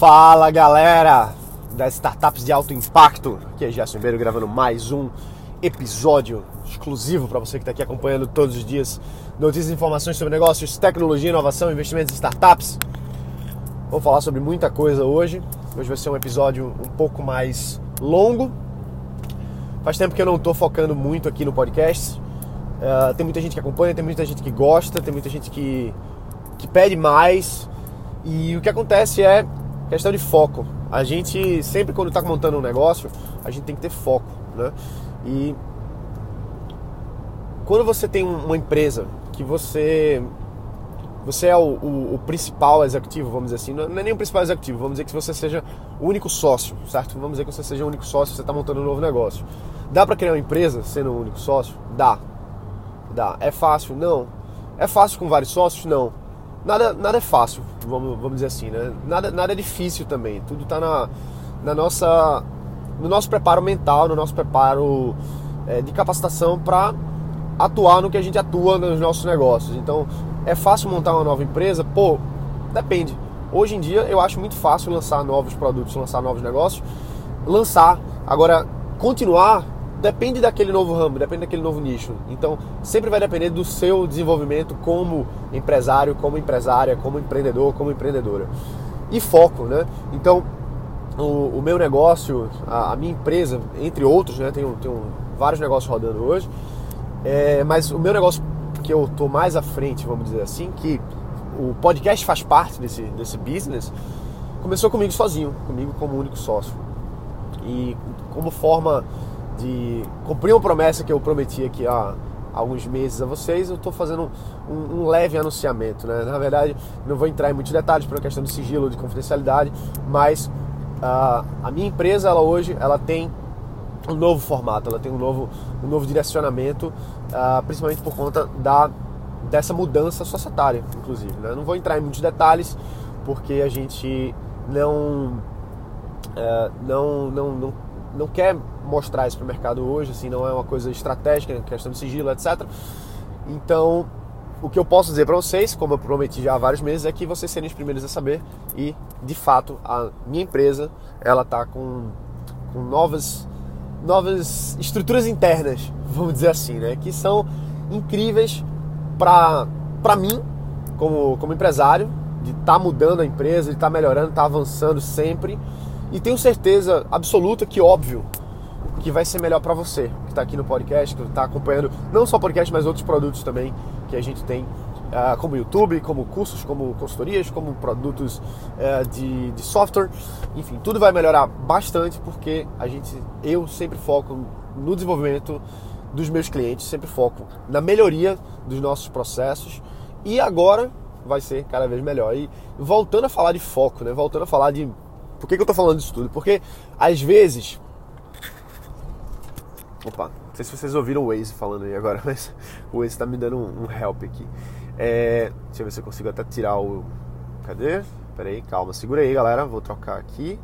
Fala galera das startups de alto impacto, aqui é Gerson Ribeiro gravando mais um episódio exclusivo para você que está aqui acompanhando todos os dias notícias e informações sobre negócios, tecnologia, inovação, investimentos em startups. Vou falar sobre muita coisa hoje. Hoje vai ser um episódio um pouco mais longo. Faz tempo que eu não estou focando muito aqui no podcast. Uh, tem muita gente que acompanha, tem muita gente que gosta, tem muita gente que, que pede mais. E o que acontece é questão de foco. A gente sempre quando está montando um negócio, a gente tem que ter foco, né? E quando você tem uma empresa que você você é o, o, o, principal executivo, vamos dizer assim, não é nem o principal executivo, vamos dizer que você seja o único sócio, certo? Vamos dizer que você seja o único sócio, você está montando um novo negócio. Dá para criar uma empresa sendo o único sócio? Dá. Dá. É fácil? Não. É fácil com vários sócios? Não nada, nada é fácil, vamos, vamos dizer assim, né? Nada, nada é difícil também. Tudo está na, na nossa, no nosso preparo mental, no nosso preparo é, de capacitação para atuar no que a gente atua nos nossos negócios. Então, é fácil montar uma nova empresa? Pô, depende. Hoje em dia eu acho muito fácil lançar novos produtos, lançar novos negócios, lançar. Agora, continuar depende daquele novo ramo, depende daquele novo nicho. Então, sempre vai depender do seu desenvolvimento como empresário, como empresária, como empreendedor, como empreendedora. E foco, né? Então, o, o meu negócio, a, a, minha empresa, entre outros, né? Tenho, tenho vários negócios rodando hoje, é, mas o meu negócio que eu tô mais à frente, vamos dizer assim, que o podcast faz parte desse, desse business, começou comigo sozinho, comigo como único sócio. E como forma de cumprir uma promessa que eu prometi aqui há alguns meses a vocês, eu estou fazendo um, um, leve anunciamento. Né? Na verdade, não vou entrar em muitos detalhes por questão de sigilo, de confidencialidade, mas uh, a minha empresa, ela hoje, ela tem um novo formato, ela tem um novo, um novo direcionamento, uh, principalmente por conta da, dessa mudança societária, inclusive. Né? Não vou entrar em muitos detalhes, porque a gente não, uh, não, não, não não quer mostrar isso para o mercado hoje, assim, não é uma coisa estratégica, né, questão de sigilo, etc. Então, o que eu posso dizer para vocês, como eu prometi já há vários meses, é que vocês serem os primeiros a saber e, de fato, a minha empresa, ela está com, com novas, novas estruturas internas, vamos dizer assim, né, que são incríveis para mim, como, como empresário, de estar tá mudando a empresa, de estar tá melhorando, estar tá avançando sempre, e tenho certeza absoluta que, óbvio, que vai ser melhor para você que está aqui no podcast, que está acompanhando não só podcast, mas outros produtos também que a gente tem, uh, como YouTube, como cursos, como consultorias, como produtos uh, de, de software. Enfim, tudo vai melhorar bastante porque a gente, eu sempre foco no desenvolvimento dos meus clientes, sempre foco na melhoria dos nossos processos e agora vai ser cada vez melhor. E voltando a falar de foco, né? Voltando a falar de por que, que eu tô falando disso tudo? Porque às vezes. Opa, não sei se vocês ouviram o Waze falando aí agora, mas o Waze tá me dando um, um help aqui. É, deixa eu ver se eu consigo até tirar o. Cadê? Pera aí, calma, segura aí galera. Vou trocar aqui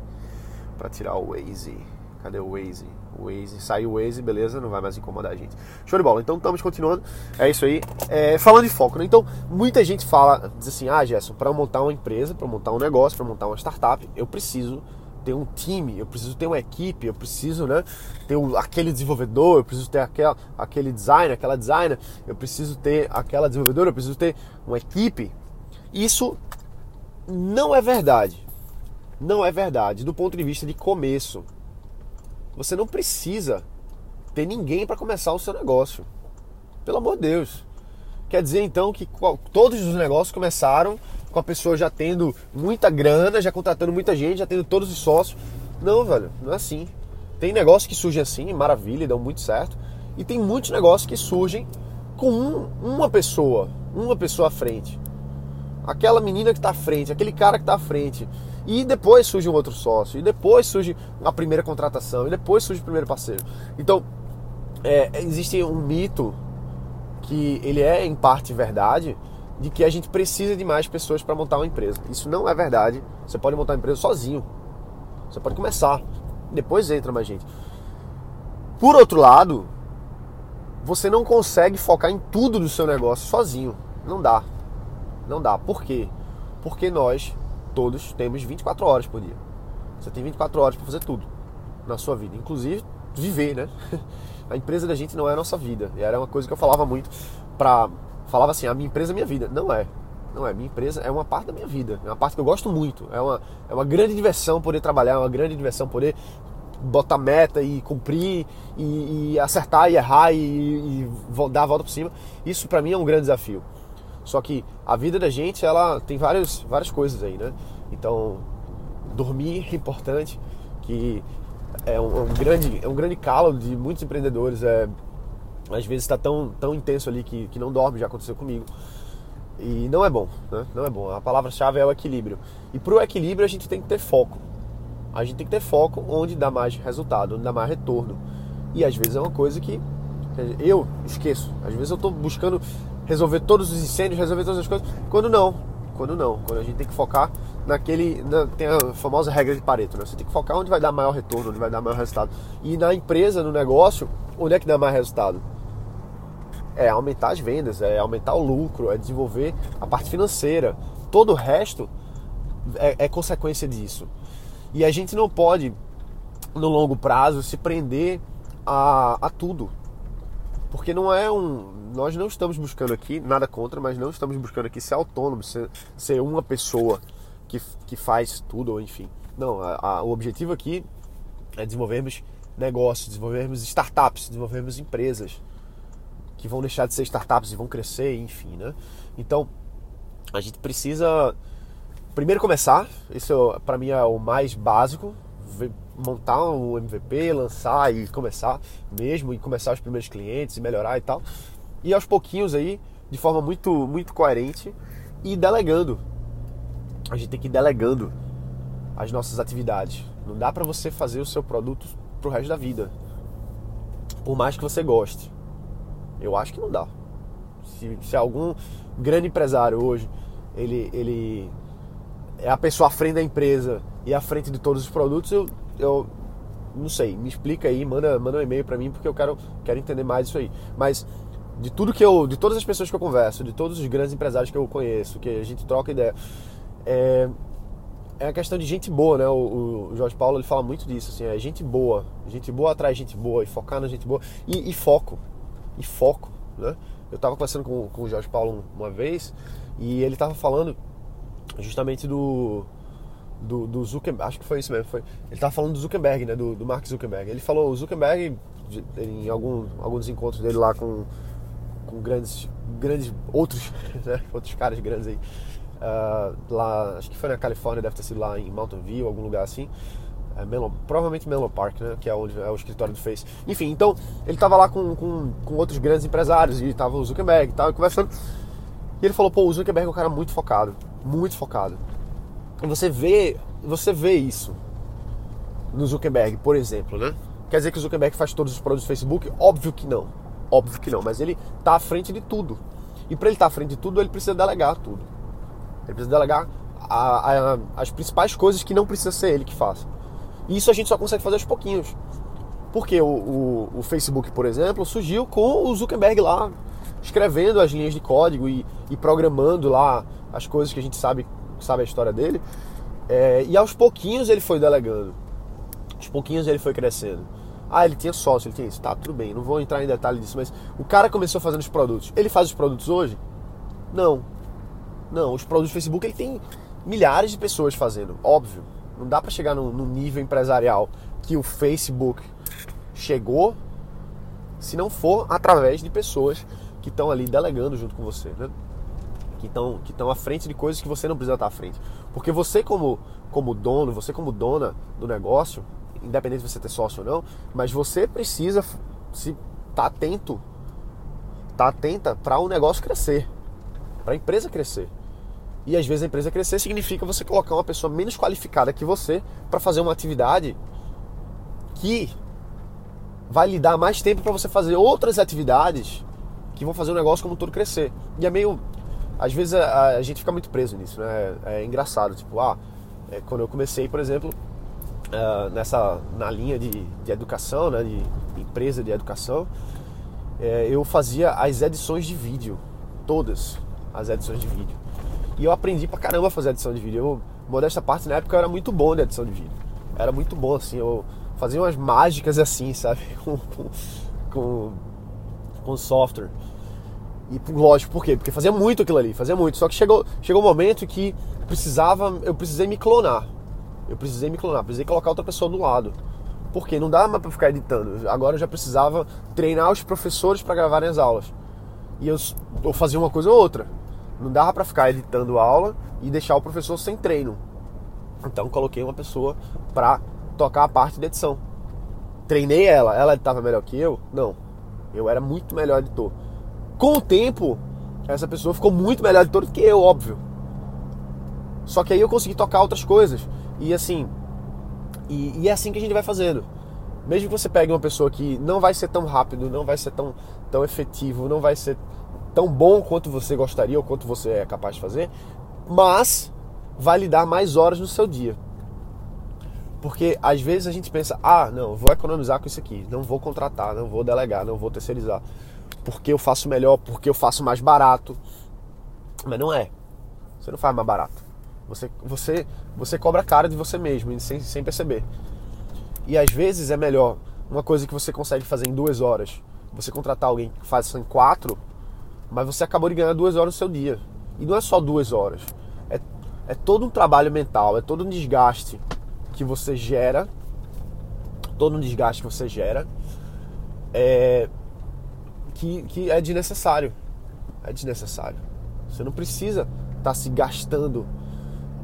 para tirar o Waze. Cadê o Waze? O Waze, saiu o Waze, beleza, não vai mais incomodar a gente. Show de bola, então estamos continuando. É isso aí. É, falando de foco, né? Então, muita gente fala, diz assim: ah, Gerson, para montar uma empresa, para montar um negócio, para montar uma startup, eu preciso ter um time, eu preciso ter uma equipe, eu preciso né, ter aquele desenvolvedor, eu preciso ter aquele designer, aquela designer, eu preciso ter aquela desenvolvedora, eu preciso ter uma equipe. Isso não é verdade. Não é verdade do ponto de vista de começo. Você não precisa ter ninguém para começar o seu negócio. Pelo amor de Deus. Quer dizer então que todos os negócios começaram com a pessoa já tendo muita grana, já contratando muita gente, já tendo todos os sócios. Não, velho, não é assim. Tem negócios que surgem assim, maravilha, dão muito certo. E tem muitos negócios que surgem com um, uma pessoa, uma pessoa à frente. Aquela menina que está à frente, aquele cara que está à frente. E depois surge um outro sócio, e depois surge a primeira contratação, e depois surge o primeiro parceiro. Então, é, existe um mito que ele é em parte verdade, de que a gente precisa de mais pessoas para montar uma empresa. Isso não é verdade. Você pode montar uma empresa sozinho. Você pode começar, depois entra mais gente. Por outro lado, você não consegue focar em tudo do seu negócio sozinho. Não dá. Não dá. Por quê? Porque nós todos temos 24 horas por dia. Você tem 24 horas para fazer tudo na sua vida, inclusive viver, né? A empresa da gente não é a nossa vida. E era uma coisa que eu falava muito para falava assim, a minha empresa é minha vida. Não é. Não é, minha empresa é uma parte da minha vida, é uma parte que eu gosto muito. É uma, é uma grande diversão poder trabalhar, é uma grande diversão poder botar meta e cumprir e, e acertar e errar e, e, dar a volta por cima. Isso para mim é um grande desafio. Só que a vida da gente, ela tem várias, várias coisas aí, né? Então, dormir é importante, que é um, é um grande, é um grande calo de muitos empreendedores. É, às vezes está tão, tão intenso ali que, que não dorme, já aconteceu comigo. E não é bom, né? Não é bom. A palavra-chave é o equilíbrio. E para o equilíbrio a gente tem que ter foco. A gente tem que ter foco onde dá mais resultado, onde dá mais retorno. E às vezes é uma coisa que eu esqueço. Às vezes eu estou buscando resolver todos os incêndios, resolver todas as coisas. Quando não, quando não. Quando a gente tem que focar naquele. Na, tem a famosa regra de Pareto, né? Você tem que focar onde vai dar maior retorno, onde vai dar maior resultado. E na empresa, no negócio, onde é que dá mais resultado? É aumentar as vendas, é aumentar o lucro, é desenvolver a parte financeira. Todo o resto é, é consequência disso. E a gente não pode, no longo prazo, se prender a, a tudo. Porque não é um. Nós não estamos buscando aqui, nada contra, mas não estamos buscando aqui ser autônomo, ser, ser uma pessoa que, que faz tudo, ou enfim. Não, a, a, o objetivo aqui é desenvolvermos negócios, desenvolvermos startups, desenvolvermos empresas que vão deixar de ser startups e vão crescer, enfim, né? Então, a gente precisa primeiro começar, isso é, para mim é o mais básico, montar um MVP, lançar e começar mesmo, e começar os primeiros clientes e melhorar e tal. E aos pouquinhos aí, de forma muito, muito coerente e delegando. A gente tem que ir delegando as nossas atividades. Não dá para você fazer o seu produto pro resto da vida. Por mais que você goste. Eu acho que não dá. Se, se algum grande empresário hoje ele, ele é a pessoa à frente da empresa e à frente de todos os produtos, eu, eu não sei, me explica aí, manda, manda um e-mail para mim porque eu quero, quero entender mais isso aí. Mas de tudo que eu, de todas as pessoas que eu converso, de todos os grandes empresários que eu conheço, que a gente troca ideia, é, é a questão de gente boa, né? O, o, Jorge Paulo ele fala muito disso, assim, é gente boa, gente boa atrai gente boa e focar na gente boa e, e foco, e foco, né? Eu tava conversando com, com o Jorge Paulo uma vez e ele tava falando justamente do do, do Zuckerberg, acho que foi isso mesmo, foi, ele tava falando do Zuckerberg, né, do, do Mark Zuckerberg. Ele falou, o Zuckerberg, em algum, alguns encontros dele lá com, com grandes, grandes outros, né, outros caras grandes aí, uh, lá, acho que foi na Califórnia, deve ter sido lá em Mountain View, algum lugar assim, é provavelmente Melon Park, né, que é onde é o escritório do Face. Enfim, então, ele tava lá com, com, com outros grandes empresários, e tava o Zuckerberg e tava conversando, e ele falou, pô, o Zuckerberg é um cara muito focado, muito focado. Você vê, você vê isso no Zuckerberg, por exemplo, né? Quer dizer que o Zuckerberg faz todos os produtos do Facebook? Óbvio que não. Óbvio que não, mas ele está à frente de tudo. E para ele estar tá à frente de tudo, ele precisa delegar tudo. Ele precisa delegar a, a, as principais coisas que não precisa ser ele que faça. E isso a gente só consegue fazer aos pouquinhos. Porque o, o, o Facebook, por exemplo, surgiu com o Zuckerberg lá escrevendo as linhas de código e, e programando lá as coisas que a gente sabe, sabe a história dele. É, e aos pouquinhos ele foi delegando. Aos pouquinhos ele foi crescendo. Ah, ele tinha sócio, ele tinha isso. Tá, tudo bem, não vou entrar em detalhe disso, mas o cara começou fazendo os produtos. Ele faz os produtos hoje? Não. Não, os produtos do Facebook ele tem milhares de pessoas fazendo, óbvio. Não dá para chegar no, no nível empresarial que o Facebook chegou se não for através de pessoas que estão ali delegando junto com você, né? Que estão que estão à frente de coisas que você não precisa estar à frente. Porque você como como dono, você como dona do negócio, independente de você ter sócio ou não, mas você precisa se tá atento, tá atenta para o negócio crescer, para a empresa crescer. E às vezes a empresa crescer significa você colocar uma pessoa menos qualificada que você para fazer uma atividade que vai lhe dar mais tempo para você fazer outras atividades que vão fazer o negócio como um todo crescer. E é meio. Às vezes a, a gente fica muito preso nisso, né? É, é engraçado. Tipo, ah, é, quando eu comecei, por exemplo, uh, nessa, na linha de, de educação, né? De empresa de educação, é, eu fazia as edições de vídeo. Todas as edições de vídeo. E eu aprendi pra caramba a fazer edição de vídeo. Eu, modesta parte, na época eu era muito bom de edição de vídeo. Era muito bom, assim, eu fazia umas mágicas assim, sabe? com, com, com software. E lógico, por quê? Porque fazia muito aquilo ali, fazia muito. Só que chegou, chegou um momento que precisava, eu precisei me clonar. Eu precisei me clonar, precisei colocar outra pessoa do lado. Porque não dava mais pra ficar editando. Agora eu já precisava treinar os professores para gravarem as aulas. E eu, fazia uma coisa ou outra. Não dava para ficar editando aula e deixar o professor sem treino. Então coloquei uma pessoa para tocar a parte de edição. Treinei ela, ela estava melhor que eu? Não. Eu era muito melhor editor. Com o tempo, essa pessoa ficou muito melhor editor do que eu, óbvio. Só que aí eu consegui tocar outras coisas. E assim, e, e, é assim que a gente vai fazendo. Mesmo que você pegue uma pessoa que não vai ser tão rápido, não vai ser tão, tão efetivo, não vai ser tão bom quanto você gostaria ou quanto você é capaz de fazer, mas vai lhe dar mais horas no seu dia. Porque às vezes a gente pensa, ah, não, vou economizar com isso aqui, não vou contratar, não vou delegar, não vou terceirizar, porque eu faço melhor, porque eu faço mais barato. Mas não é. Você não faz mais barato. Você, você, você cobra cara de você mesmo, sem, sem perceber. E às vezes é melhor uma coisa que você consegue fazer em duas horas, você contratar alguém que faz isso em quatro, mas você acabou de ganhar duas horas no seu dia. E não é só duas horas. É, é todo um trabalho mental, é todo um desgaste que você gera, todo um desgaste que você gera, é, que, que é desnecessário. É desnecessário. Você não precisa estar tá se gastando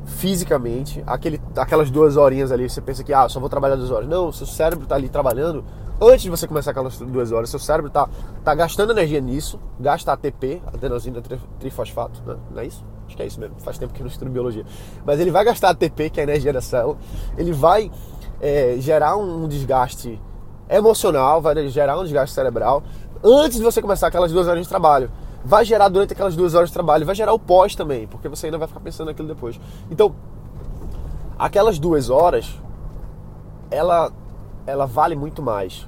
fisicamente, aquele, aquelas duas horinhas ali, você pensa que ah, só vou trabalhar duas horas. Não, seu cérebro está ali trabalhando. Antes de você começar aquelas duas horas, seu cérebro está tá gastando energia nisso, gasta ATP, adenosina trifosfato, né? não é isso? Acho que é isso mesmo, faz tempo que eu não estudo biologia. Mas ele vai gastar ATP, que é a energia da célula, ele vai é, gerar um desgaste emocional, vai gerar um desgaste cerebral, antes de você começar aquelas duas horas de trabalho vai gerar durante aquelas duas horas de trabalho, vai gerar o pós também, porque você ainda vai ficar pensando naquilo depois. Então, aquelas duas horas, ela, ela vale muito mais.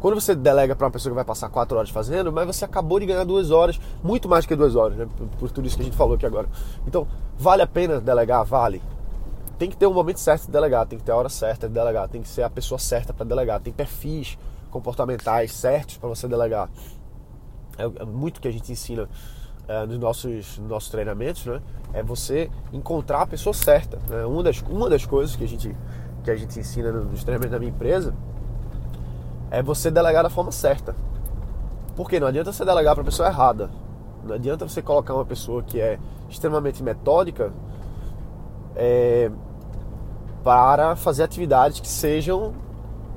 Quando você delega para uma pessoa que vai passar quatro horas fazendo, mas você acabou de ganhar duas horas, muito mais que duas horas, né? por, por tudo isso que a gente falou aqui agora. Então, vale a pena delegar? Vale. Tem que ter um momento certo de delegar, tem que ter a hora certa de delegar, tem que ser a pessoa certa para delegar, tem perfis comportamentais certos para você delegar é, é muito que a gente ensina é, nos, nossos, nos nossos treinamentos, né? É você encontrar a pessoa certa. Né? Uma, das, uma das coisas que a gente, que a gente ensina nos treinamentos da minha empresa é você delegar da forma certa. Porque não adianta você delegar para a pessoa errada. Não adianta você colocar uma pessoa que é extremamente metódica é, para fazer atividades que sejam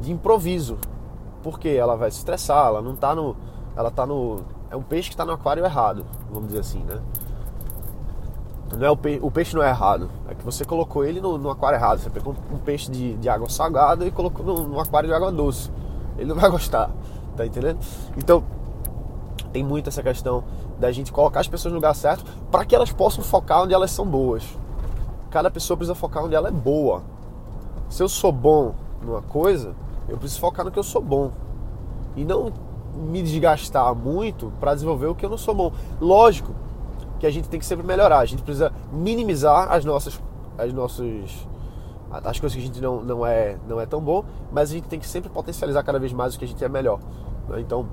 de improviso. Porque ela vai se estressar, ela não está no, ela tá no. É um peixe que está no aquário errado, vamos dizer assim, né? Não é o, peixe, o peixe não é errado, é que você colocou ele no, no aquário errado. Você pegou um, peixe de, de, água salgada e colocou no, no aquário de água doce. Ele não vai gostar, tá entendendo? Então, tem muito essa questão da gente colocar as pessoas no lugar certo para que elas possam focar onde elas são boas. Cada pessoa precisa focar onde ela é boa. Se eu sou bom numa coisa, eu preciso focar no que eu sou bom. E não me desgastar muito para desenvolver o que eu não sou bom. Lógico que a gente tem que sempre melhorar, a gente precisa minimizar as nossas as nossas as coisas que a gente não, não, é, não é tão bom, mas a gente tem que sempre potencializar cada vez mais o que a gente é melhor. Né? Então,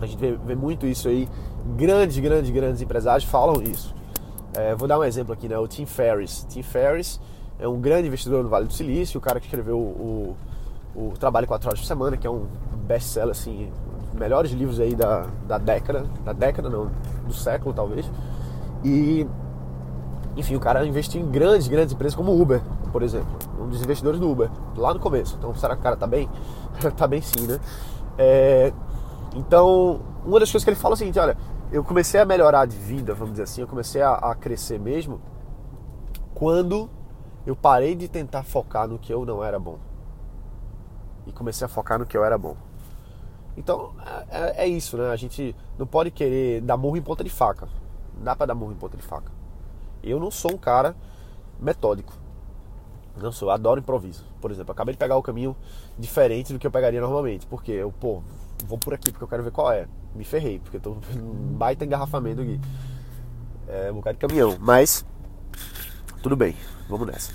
a gente vê, vê, muito isso aí. Grandes, grandes, grandes empresários falam isso. É, vou dar um exemplo aqui, né? O Tim Ferriss. Tim Ferriss é um grande investidor no Vale do Silício, o cara que escreveu o, o, o Trabalho 4 Horas por Semana, que é um best-seller, assim, melhores livros aí da, da década, da década não, do século talvez. E enfim, o cara investiu em grandes, grandes empresas como o Uber, por exemplo, um dos investidores do Uber, lá no começo. Então, será que o cara tá bem? tá bem sim, né? É, então, uma das coisas que ele fala é o seguinte, olha, eu comecei a melhorar de vida, vamos dizer assim, eu comecei a, a crescer mesmo quando eu parei de tentar focar no que eu não era bom. E comecei a focar no que eu era bom. Então é, é, isso, né? A gente não pode querer dar murro em ponta de faca. Não dá pra dar murro em ponta de faca. Eu não sou um cara metódico. Não sou, eu adoro improviso. Por exemplo, acabei de pegar o caminho diferente do que eu pegaria normalmente. Porque eu, pô, vou por aqui porque eu quero ver qual é. Me ferrei, porque eu tô baita engarrafamento aqui. É um bocado de caminhão. Mas Tudo bem, vamos nessa.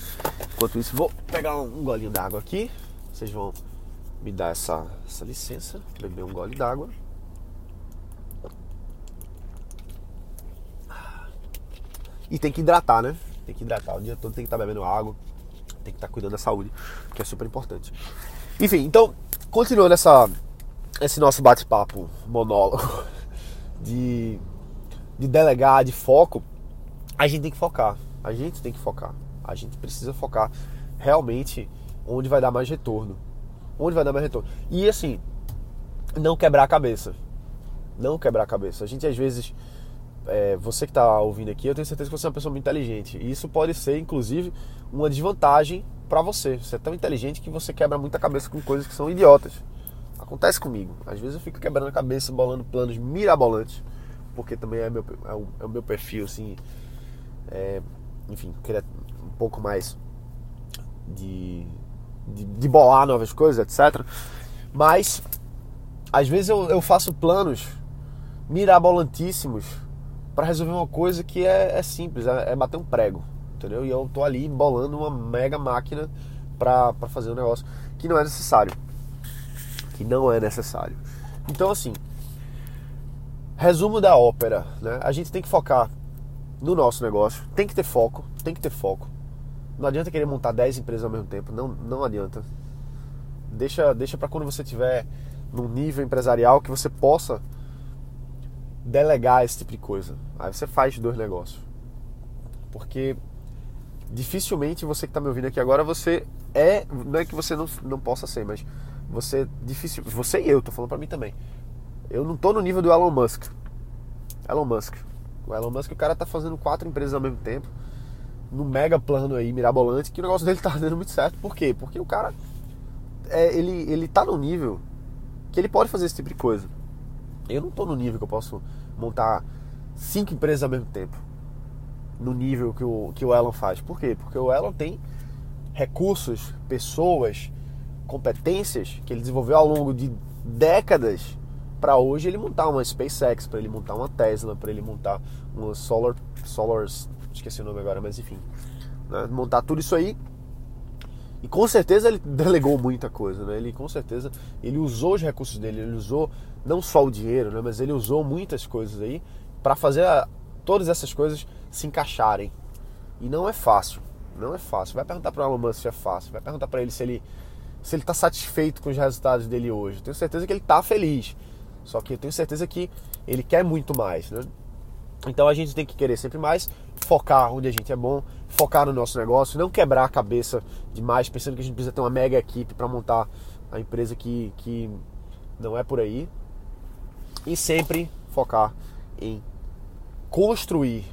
Enquanto isso, vou pegar um golinho d'água aqui. Vocês vão me dar essa, essa licença, beber um gole d'água. E tem que hidratar, né? Tem que hidratar. O dia todo tem que estar tá bebendo água, tem que estar tá cuidando da saúde, que é super importante. Enfim, então, continuando essa, esse nosso bate-papo monólogo de, de delegar, de foco, a gente tem que focar. A gente tem que focar. A gente precisa focar realmente onde vai dar mais retorno. Onde vai dar mais retorno. E assim, não quebrar a cabeça. Não quebrar a cabeça. A gente às vezes. É, você que está ouvindo aqui, eu tenho certeza que você é uma pessoa muito inteligente. E isso pode ser, inclusive, uma desvantagem para você. Você é tão inteligente que você quebra muita cabeça com coisas que são idiotas. Acontece comigo. Às vezes eu fico quebrando a cabeça, bolando planos mirabolantes, porque também é, meu, é, o, é o meu perfil, assim. É, enfim, queria um pouco mais de, de, de, bolar novas coisas, etc. Mas, às vezes eu, eu faço planos mirabolantíssimos para resolver uma coisa que é, é simples, é, é, bater um prego, entendeu? E eu tô ali bolando uma mega máquina para fazer um negócio que não é necessário. Que não é necessário. Então, assim, resumo da ópera, né? A gente tem que focar no nosso negócio. Tem que ter foco, tem que ter foco. Não adianta querer montar 10 empresas ao mesmo tempo, não, não adianta. Deixa, deixa para quando você tiver num nível empresarial que você possa delegar esse tipo de coisa. Aí você faz dois negócios. Porque dificilmente você que está me ouvindo aqui agora, você é, não é que você não, não possa ser, mas você difícil, você e eu, tô falando para mim também. Eu não tô no nível do Elon Musk. Elon Musk. O Elon Musk, o cara tá fazendo quatro empresas ao mesmo tempo, num mega plano aí, mirabolante, que o negócio dele tá dando muito certo. Por quê? Porque o cara, é, ele, ele tá no nível que ele pode fazer esse tipo de coisa. Eu não tô no nível que eu posso montar cinco empresas ao mesmo tempo. No nível que o, que o Elon faz. Por quê? Porque o Elon tem recursos, pessoas, competências que ele desenvolveu ao longo de décadas para hoje ele montar uma SpaceX, para ele montar uma Tesla, para ele montar uma Solar, Solar, esqueci o nome agora, mas enfim, né? montar tudo isso aí. E com certeza ele delegou muita coisa, né? Ele com certeza ele usou os recursos dele, ele usou não só o dinheiro, né? Mas ele usou muitas coisas aí para fazer a, todas essas coisas se encaixarem. E não é fácil, não é fácil. Vai perguntar para o Elon se é fácil, vai perguntar para ele se ele se ele está satisfeito com os resultados dele hoje. Tenho certeza que ele está feliz. Só que eu tenho certeza que ele quer muito mais, né? Então a gente tem que querer sempre mais, focar onde a gente é bom, focar no nosso negócio, não quebrar a cabeça demais pensando que a gente precisa ter uma mega equipe para montar a empresa que, que não é por aí. E sempre focar em construir,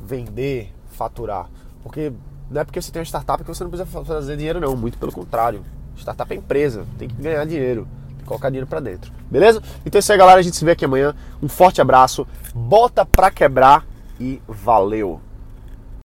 vender, faturar. Porque não é porque você tem uma startup que você não precisa fazer dinheiro, não. Muito pelo contrário. Startup é empresa, tem que ganhar dinheiro colocar dinheiro para dentro. Beleza? Então é isso aí, galera. A gente se vê aqui amanhã. Um forte abraço. Bota pra quebrar e valeu!